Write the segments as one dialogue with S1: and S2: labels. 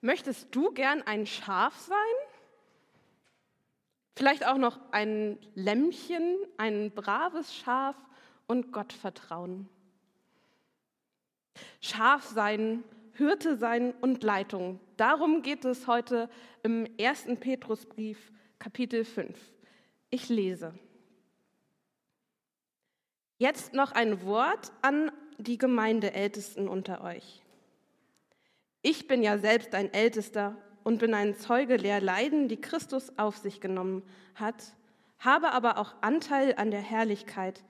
S1: Möchtest du gern ein Schaf sein? Vielleicht auch noch ein Lämmchen, ein braves Schaf und Gott vertrauen. Schaf sein, Hirte sein und Leitung. Darum geht es heute im ersten Petrusbrief, Kapitel 5. Ich lese. Jetzt noch ein Wort an die Gemeindeältesten unter euch. Ich bin ja selbst ein Ältester und bin ein Zeuge der Leiden, die Christus auf sich genommen hat, habe aber auch Anteil an der Herrlichkeit,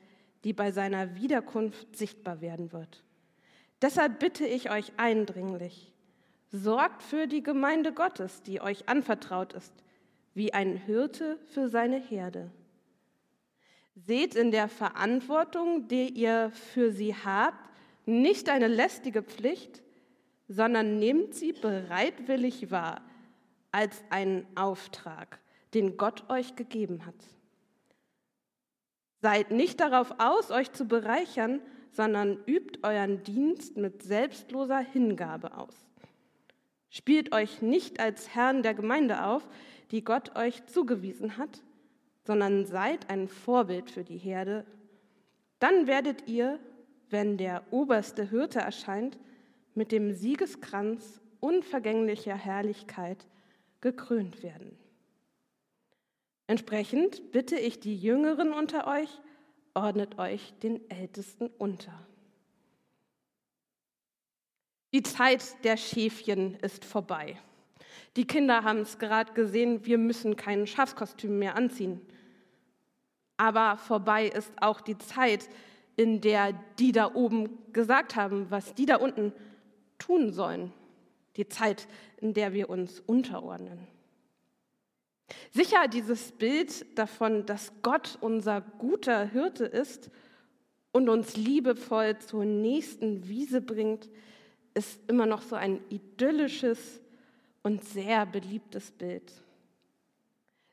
S1: die bei seiner Wiederkunft sichtbar werden wird. Deshalb bitte ich euch eindringlich, sorgt für die Gemeinde Gottes, die euch anvertraut ist, wie ein Hirte für seine Herde. Seht in der Verantwortung, die ihr für sie habt, nicht eine lästige Pflicht, sondern nehmt sie bereitwillig wahr als einen Auftrag, den Gott euch gegeben hat. Seid nicht darauf aus, euch zu bereichern, sondern übt euren Dienst mit selbstloser Hingabe aus. Spielt euch nicht als Herrn der Gemeinde auf, die Gott euch zugewiesen hat, sondern seid ein Vorbild für die Herde. Dann werdet ihr, wenn der oberste Hirte erscheint, mit dem Siegeskranz unvergänglicher Herrlichkeit gekrönt werden. Entsprechend bitte ich die Jüngeren unter euch, ordnet euch den Ältesten unter. Die Zeit der Schäfchen ist vorbei. Die Kinder haben es gerade gesehen, wir müssen kein Schafskostüm mehr anziehen. Aber vorbei ist auch die Zeit, in der die da oben gesagt haben, was die da unten tun sollen. Die Zeit, in der wir uns unterordnen. Sicher, dieses Bild davon, dass Gott unser guter Hirte ist und uns liebevoll zur nächsten Wiese bringt, ist immer noch so ein idyllisches und sehr beliebtes Bild.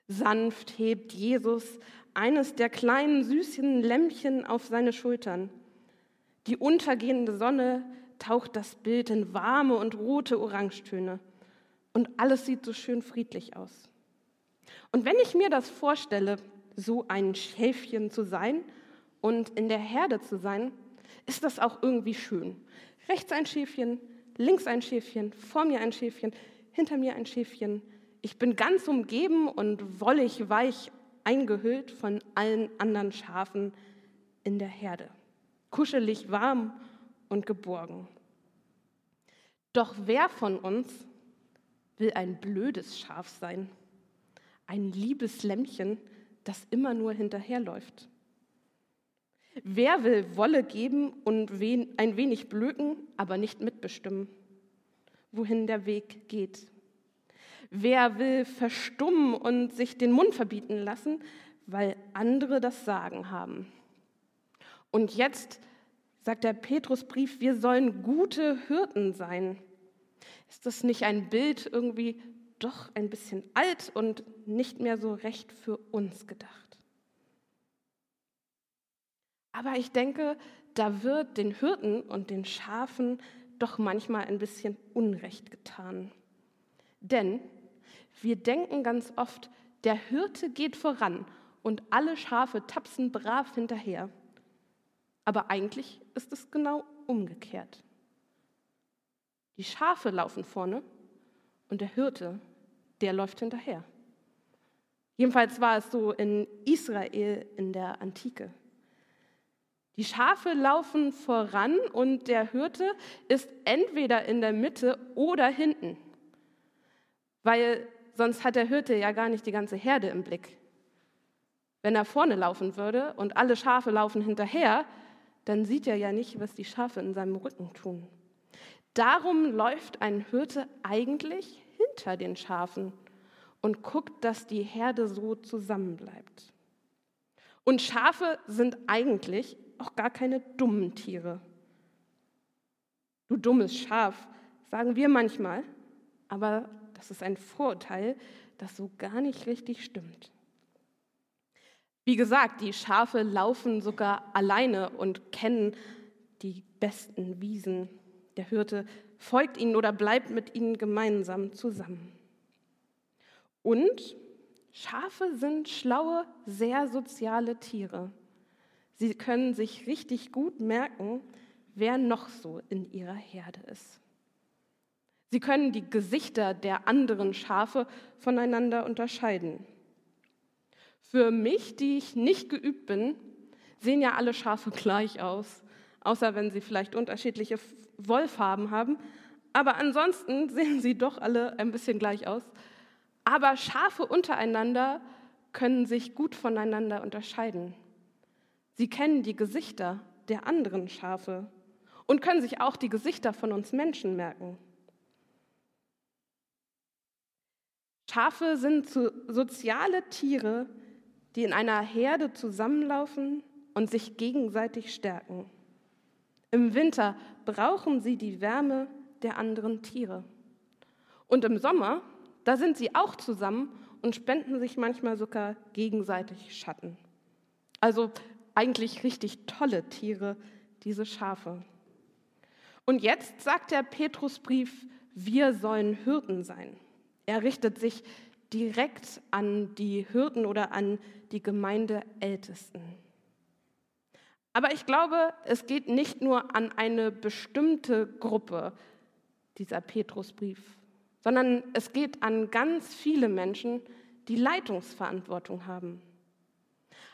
S1: Sanft hebt Jesus eines der kleinen süßen Lämmchen auf seine Schultern. Die untergehende Sonne taucht das Bild in warme und rote Orangetöne und alles sieht so schön friedlich aus. Und wenn ich mir das vorstelle, so ein Schäfchen zu sein und in der Herde zu sein, ist das auch irgendwie schön. Rechts ein Schäfchen, links ein Schäfchen, vor mir ein Schäfchen, hinter mir ein Schäfchen. Ich bin ganz umgeben und wollig weich eingehüllt von allen anderen Schafen in der Herde. Kuschelig warm und geborgen. Doch wer von uns will ein blödes Schaf sein? ein liebes Lämmchen, das immer nur hinterherläuft. Wer will Wolle geben und ein wenig blöken, aber nicht mitbestimmen, wohin der Weg geht? Wer will verstummen und sich den Mund verbieten lassen, weil andere das Sagen haben? Und jetzt sagt der Petrusbrief, wir sollen gute Hirten sein. Ist das nicht ein Bild irgendwie doch ein bisschen alt und nicht mehr so recht für uns gedacht. Aber ich denke, da wird den Hirten und den Schafen doch manchmal ein bisschen Unrecht getan. Denn wir denken ganz oft, der Hirte geht voran und alle Schafe tapsen brav hinterher. Aber eigentlich ist es genau umgekehrt. Die Schafe laufen vorne und der Hirte, der läuft hinterher. Jedenfalls war es so in Israel in der Antike. Die Schafe laufen voran und der Hirte ist entweder in der Mitte oder hinten, weil sonst hat der Hirte ja gar nicht die ganze Herde im Blick. Wenn er vorne laufen würde und alle Schafe laufen hinterher, dann sieht er ja nicht, was die Schafe in seinem Rücken tun. Darum läuft ein Hirte eigentlich hinter den Schafen und guckt, dass die Herde so zusammenbleibt. Und Schafe sind eigentlich auch gar keine dummen Tiere. Du dummes Schaf, sagen wir manchmal, aber das ist ein Vorurteil, das so gar nicht richtig stimmt. Wie gesagt, die Schafe laufen sogar alleine und kennen die besten Wiesen. Der Hirte folgt ihnen oder bleibt mit ihnen gemeinsam zusammen. Und Schafe sind schlaue, sehr soziale Tiere. Sie können sich richtig gut merken, wer noch so in ihrer Herde ist. Sie können die Gesichter der anderen Schafe voneinander unterscheiden. Für mich, die ich nicht geübt bin, sehen ja alle Schafe gleich aus, außer wenn sie vielleicht unterschiedliche Wollfarben haben. Aber ansonsten sehen sie doch alle ein bisschen gleich aus. Aber Schafe untereinander können sich gut voneinander unterscheiden. Sie kennen die Gesichter der anderen Schafe und können sich auch die Gesichter von uns Menschen merken. Schafe sind soziale Tiere, die in einer Herde zusammenlaufen und sich gegenseitig stärken. Im Winter brauchen sie die Wärme der anderen Tiere. Und im Sommer da sind sie auch zusammen und spenden sich manchmal sogar gegenseitig Schatten. Also eigentlich richtig tolle Tiere, diese Schafe. Und jetzt sagt der Petrusbrief, wir sollen Hirten sein. Er richtet sich direkt an die Hirten oder an die Gemeindeältesten. Aber ich glaube, es geht nicht nur an eine bestimmte Gruppe, dieser Petrusbrief, sondern es geht an ganz viele Menschen, die Leitungsverantwortung haben.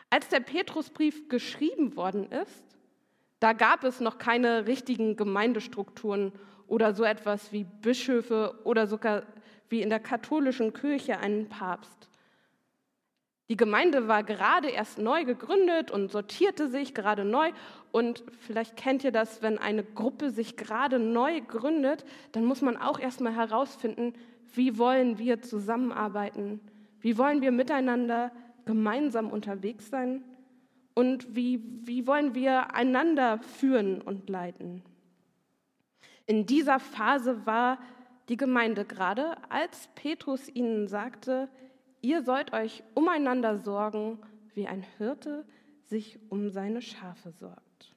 S1: Als der Petrusbrief geschrieben worden ist, da gab es noch keine richtigen Gemeindestrukturen oder so etwas wie Bischöfe oder sogar wie in der katholischen Kirche einen Papst. Die Gemeinde war gerade erst neu gegründet und sortierte sich gerade neu. Und vielleicht kennt ihr das, wenn eine Gruppe sich gerade neu gründet, dann muss man auch erstmal herausfinden, wie wollen wir zusammenarbeiten? Wie wollen wir miteinander gemeinsam unterwegs sein? Und wie, wie wollen wir einander führen und leiten? In dieser Phase war die Gemeinde gerade, als Petrus ihnen sagte, Ihr sollt euch umeinander sorgen, wie ein Hirte sich um seine Schafe sorgt.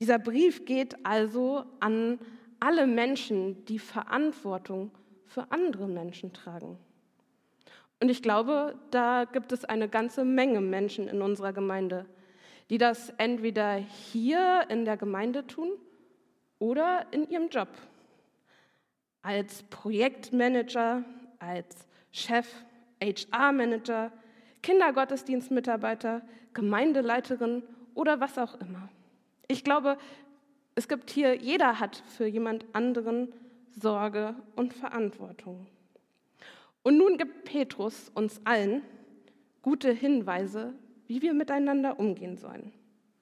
S1: Dieser Brief geht also an alle Menschen, die Verantwortung für andere Menschen tragen. Und ich glaube, da gibt es eine ganze Menge Menschen in unserer Gemeinde, die das entweder hier in der Gemeinde tun oder in ihrem Job. Als Projektmanager, als Chef, HR-Manager, Kindergottesdienstmitarbeiter, Gemeindeleiterin oder was auch immer. Ich glaube, es gibt hier, jeder hat für jemand anderen Sorge und Verantwortung. Und nun gibt Petrus uns allen gute Hinweise, wie wir miteinander umgehen sollen.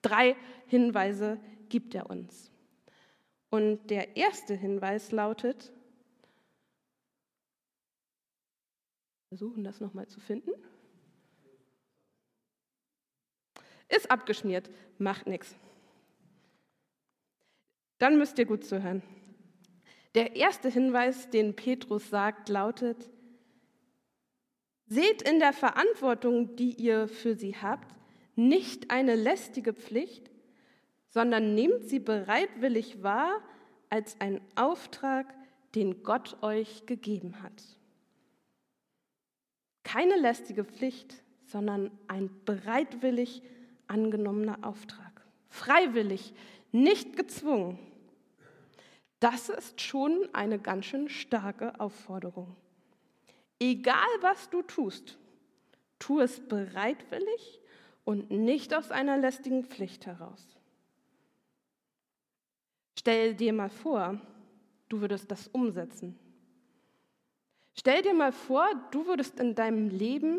S1: Drei Hinweise gibt er uns. Und der erste Hinweis lautet, versuchen, das nochmal zu finden. Ist abgeschmiert, macht nichts. Dann müsst ihr gut zuhören. Der erste Hinweis, den Petrus sagt, lautet, seht in der Verantwortung, die ihr für sie habt, nicht eine lästige Pflicht, sondern nehmt sie bereitwillig wahr als einen Auftrag, den Gott euch gegeben hat. Keine lästige Pflicht, sondern ein bereitwillig angenommener Auftrag. Freiwillig, nicht gezwungen. Das ist schon eine ganz schön starke Aufforderung. Egal was du tust, tu es bereitwillig und nicht aus einer lästigen Pflicht heraus. Stell dir mal vor, du würdest das umsetzen. Stell dir mal vor, du würdest in deinem Leben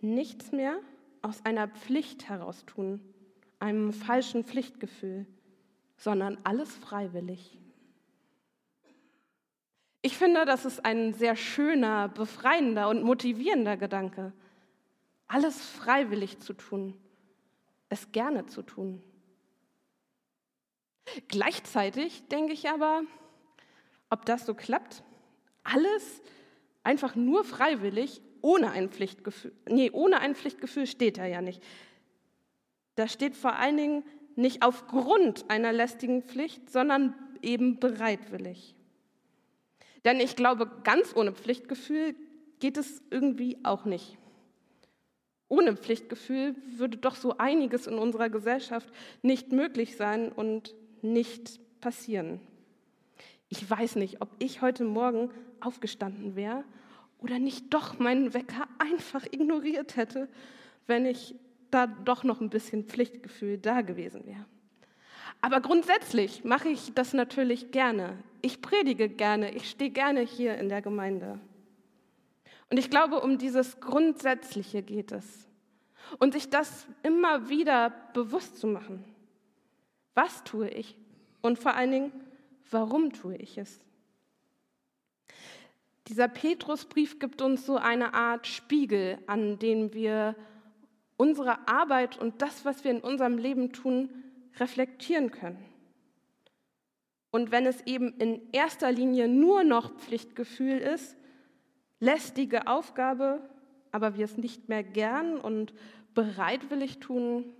S1: nichts mehr aus einer Pflicht heraus tun, einem falschen Pflichtgefühl, sondern alles freiwillig. Ich finde, das ist ein sehr schöner, befreiender und motivierender Gedanke. Alles freiwillig zu tun, es gerne zu tun. Gleichzeitig denke ich aber, ob das so klappt, alles einfach nur freiwillig, ohne ein Pflichtgefühl. Nee, ohne ein Pflichtgefühl steht da ja nicht. Da steht vor allen Dingen nicht aufgrund einer lästigen Pflicht, sondern eben bereitwillig. Denn ich glaube, ganz ohne Pflichtgefühl geht es irgendwie auch nicht. Ohne Pflichtgefühl würde doch so einiges in unserer Gesellschaft nicht möglich sein und nicht passieren. Ich weiß nicht, ob ich heute Morgen aufgestanden wäre oder nicht doch meinen Wecker einfach ignoriert hätte, wenn ich da doch noch ein bisschen Pflichtgefühl da gewesen wäre. Aber grundsätzlich mache ich das natürlich gerne. Ich predige gerne, ich stehe gerne hier in der Gemeinde. Und ich glaube, um dieses Grundsätzliche geht es. Und sich das immer wieder bewusst zu machen. Was tue ich? Und vor allen Dingen, warum tue ich es? Dieser Petrusbrief gibt uns so eine Art Spiegel, an dem wir unsere Arbeit und das, was wir in unserem Leben tun, reflektieren können. Und wenn es eben in erster Linie nur noch Pflichtgefühl ist, lästige Aufgabe, aber wir es nicht mehr gern und bereitwillig tun,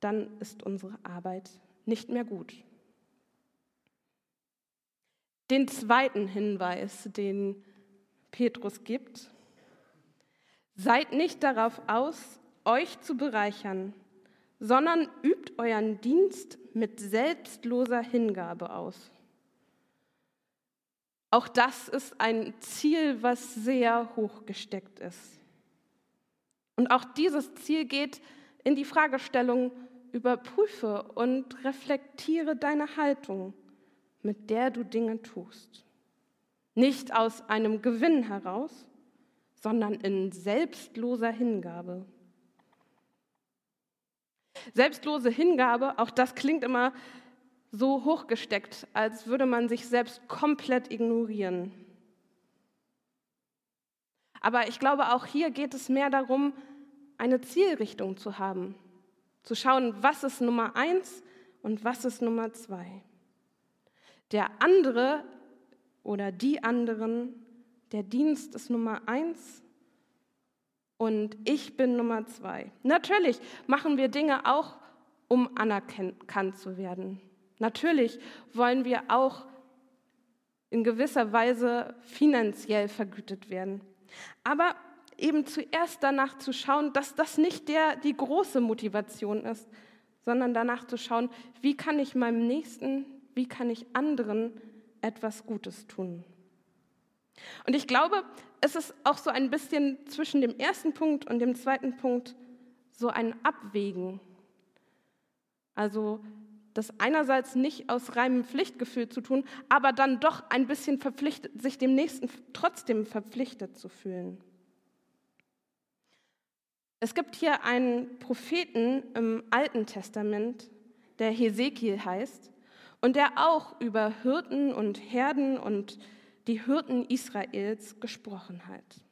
S1: dann ist unsere Arbeit nicht mehr gut. Den zweiten Hinweis, den Petrus gibt, seid nicht darauf aus, euch zu bereichern, sondern übt euren Dienst mit selbstloser Hingabe aus. Auch das ist ein Ziel, was sehr hoch gesteckt ist. Und auch dieses Ziel geht in die Fragestellung, überprüfe und reflektiere deine Haltung, mit der du Dinge tust. Nicht aus einem Gewinn heraus, sondern in selbstloser Hingabe. Selbstlose Hingabe, auch das klingt immer so hochgesteckt, als würde man sich selbst komplett ignorieren. Aber ich glaube, auch hier geht es mehr darum, eine Zielrichtung zu haben, zu schauen, was ist Nummer eins und was ist Nummer zwei. Der andere oder die anderen, der Dienst ist Nummer eins und ich bin Nummer zwei. Natürlich machen wir Dinge auch, um anerkannt zu werden. Natürlich wollen wir auch in gewisser Weise finanziell vergütet werden. Aber eben zuerst danach zu schauen, dass das nicht der, die große Motivation ist, sondern danach zu schauen, wie kann ich meinem Nächsten, wie kann ich anderen etwas Gutes tun. Und ich glaube, es ist auch so ein bisschen zwischen dem ersten Punkt und dem zweiten Punkt so ein Abwägen. Also das einerseits nicht aus reinem Pflichtgefühl zu tun, aber dann doch ein bisschen verpflichtet, sich dem Nächsten trotzdem verpflichtet zu fühlen. Es gibt hier einen Propheten im Alten Testament, der Hesekiel heißt und der auch über Hirten und Herden und die Hirten Israels gesprochen hat.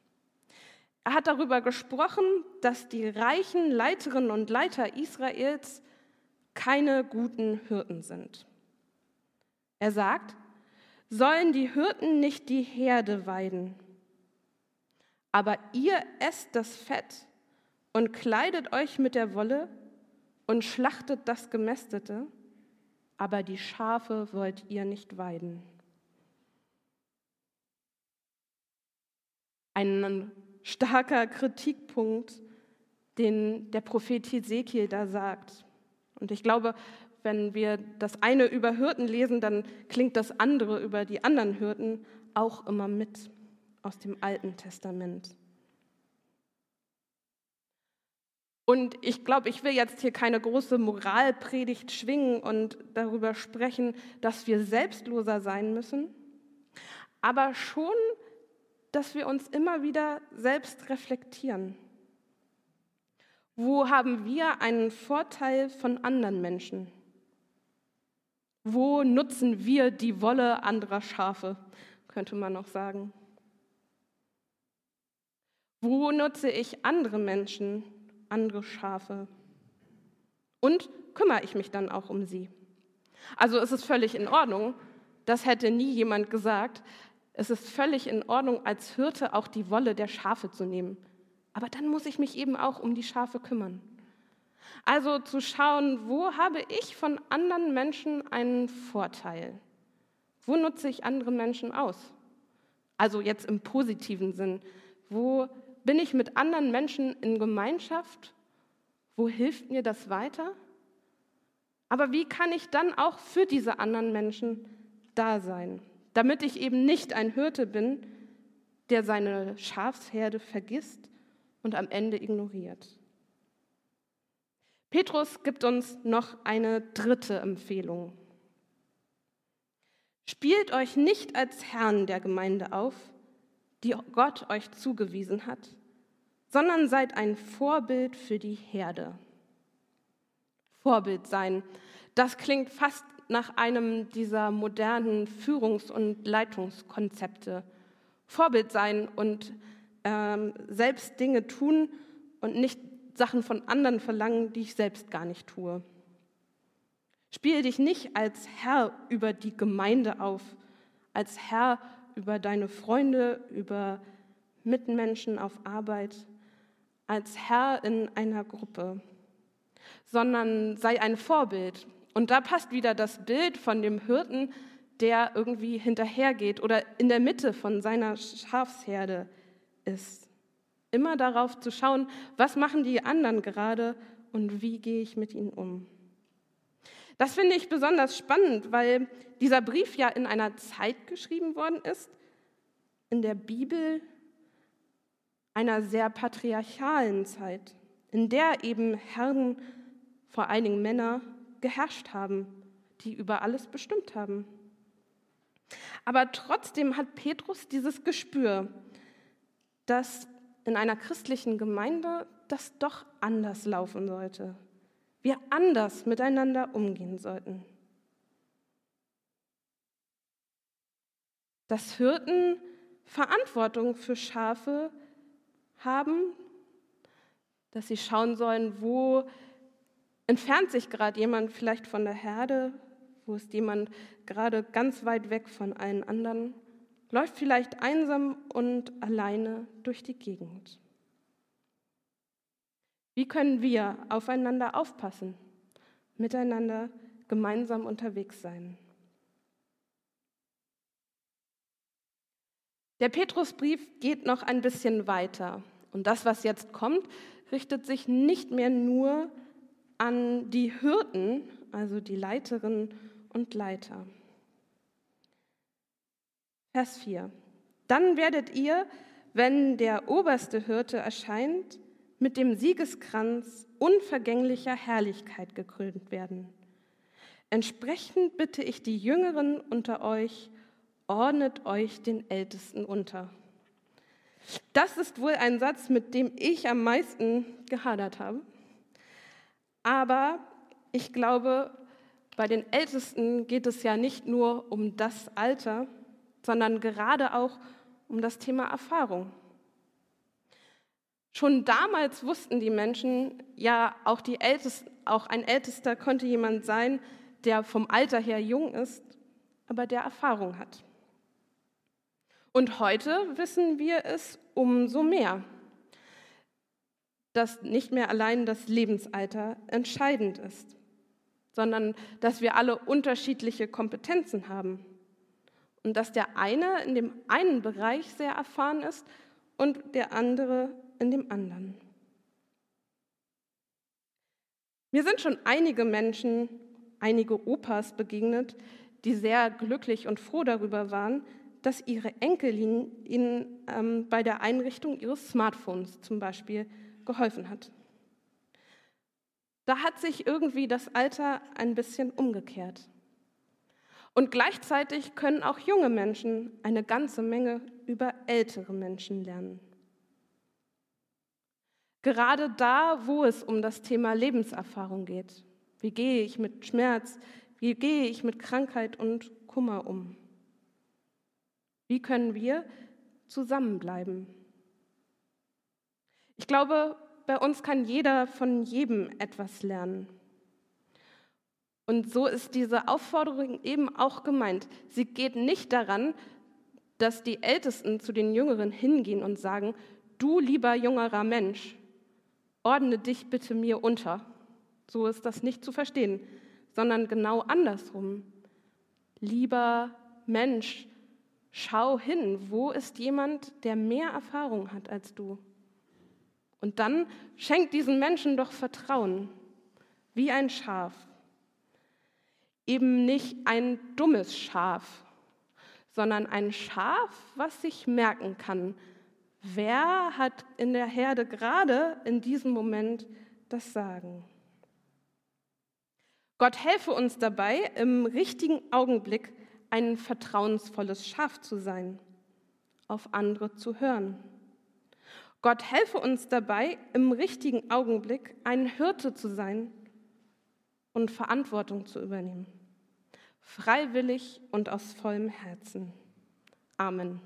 S1: Er hat darüber gesprochen, dass die reichen Leiterinnen und Leiter Israels keine guten Hirten sind. Er sagt, sollen die Hirten nicht die Herde weiden, aber ihr esst das Fett und kleidet euch mit der Wolle und schlachtet das Gemästete, aber die Schafe wollt ihr nicht weiden. Ein starker Kritikpunkt, den der Prophet Hesekiel da sagt. Und ich glaube, wenn wir das eine über Hirten lesen, dann klingt das andere über die anderen Hirten auch immer mit aus dem Alten Testament. Und ich glaube, ich will jetzt hier keine große Moralpredigt schwingen und darüber sprechen, dass wir selbstloser sein müssen, aber schon dass wir uns immer wieder selbst reflektieren. Wo haben wir einen Vorteil von anderen Menschen? Wo nutzen wir die Wolle anderer Schafe, könnte man noch sagen. Wo nutze ich andere Menschen, andere Schafe? Und kümmere ich mich dann auch um sie? Also es ist völlig in Ordnung, das hätte nie jemand gesagt, es ist völlig in Ordnung, als Hirte auch die Wolle der Schafe zu nehmen. Aber dann muss ich mich eben auch um die Schafe kümmern. Also zu schauen, wo habe ich von anderen Menschen einen Vorteil? Wo nutze ich andere Menschen aus? Also jetzt im positiven Sinn. Wo bin ich mit anderen Menschen in Gemeinschaft? Wo hilft mir das weiter? Aber wie kann ich dann auch für diese anderen Menschen da sein, damit ich eben nicht ein Hirte bin, der seine Schafsherde vergisst und am Ende ignoriert? Petrus gibt uns noch eine dritte Empfehlung. Spielt euch nicht als Herrn der Gemeinde auf, die Gott euch zugewiesen hat, sondern seid ein Vorbild für die Herde. Vorbild sein, das klingt fast nach einem dieser modernen Führungs- und Leitungskonzepte. Vorbild sein und ähm, selbst Dinge tun und nicht Sachen von anderen verlangen, die ich selbst gar nicht tue. Spiele dich nicht als Herr über die Gemeinde auf, als Herr über deine Freunde, über Mitmenschen auf Arbeit, als Herr in einer Gruppe, sondern sei ein Vorbild. Und da passt wieder das Bild von dem Hirten, der irgendwie hinterhergeht oder in der Mitte von seiner Schafsherde ist. Immer darauf zu schauen, was machen die anderen gerade und wie gehe ich mit ihnen um. Das finde ich besonders spannend, weil dieser Brief ja in einer Zeit geschrieben worden ist, in der Bibel einer sehr patriarchalen Zeit, in der eben Herren, vor allen Dingen Männer, geherrscht haben, die über alles bestimmt haben. Aber trotzdem hat Petrus dieses Gespür, dass in einer christlichen Gemeinde das doch anders laufen sollte. Wir anders miteinander umgehen sollten. Dass Hirten Verantwortung für Schafe haben, dass sie schauen sollen, wo entfernt sich gerade jemand vielleicht von der Herde, wo ist jemand gerade ganz weit weg von allen anderen läuft vielleicht einsam und alleine durch die Gegend. Wie können wir aufeinander aufpassen, miteinander gemeinsam unterwegs sein? Der Petrusbrief geht noch ein bisschen weiter. Und das, was jetzt kommt, richtet sich nicht mehr nur an die Hirten, also die Leiterinnen und Leiter. Vers 4. Dann werdet ihr, wenn der oberste Hirte erscheint, mit dem Siegeskranz unvergänglicher Herrlichkeit gekrönt werden. Entsprechend bitte ich die Jüngeren unter euch, ordnet euch den Ältesten unter. Das ist wohl ein Satz, mit dem ich am meisten gehadert habe. Aber ich glaube, bei den Ältesten geht es ja nicht nur um das Alter, sondern gerade auch um das Thema Erfahrung. Schon damals wussten die Menschen, ja, auch, die Ältesten, auch ein Ältester konnte jemand sein, der vom Alter her jung ist, aber der Erfahrung hat. Und heute wissen wir es umso mehr, dass nicht mehr allein das Lebensalter entscheidend ist, sondern dass wir alle unterschiedliche Kompetenzen haben und dass der eine in dem einen Bereich sehr erfahren ist und der andere in dem anderen. Mir sind schon einige Menschen, einige Opas begegnet, die sehr glücklich und froh darüber waren, dass ihre Enkelin ihnen ähm, bei der Einrichtung ihres Smartphones zum Beispiel geholfen hat. Da hat sich irgendwie das Alter ein bisschen umgekehrt. Und gleichzeitig können auch junge Menschen eine ganze Menge über ältere Menschen lernen. Gerade da, wo es um das Thema Lebenserfahrung geht. Wie gehe ich mit Schmerz? Wie gehe ich mit Krankheit und Kummer um? Wie können wir zusammenbleiben? Ich glaube, bei uns kann jeder von jedem etwas lernen. Und so ist diese Aufforderung eben auch gemeint. Sie geht nicht daran, dass die Ältesten zu den Jüngeren hingehen und sagen, du lieber jüngerer Mensch, ordne dich bitte mir unter. So ist das nicht zu verstehen, sondern genau andersrum. Lieber Mensch, schau hin, wo ist jemand, der mehr Erfahrung hat als du? Und dann schenk diesen Menschen doch Vertrauen, wie ein Schaf. Eben nicht ein dummes Schaf, sondern ein Schaf, was sich merken kann, wer hat in der Herde gerade in diesem Moment das Sagen. Gott helfe uns dabei, im richtigen Augenblick ein vertrauensvolles Schaf zu sein, auf andere zu hören. Gott helfe uns dabei, im richtigen Augenblick ein Hirte zu sein und Verantwortung zu übernehmen. Freiwillig und aus vollem Herzen. Amen.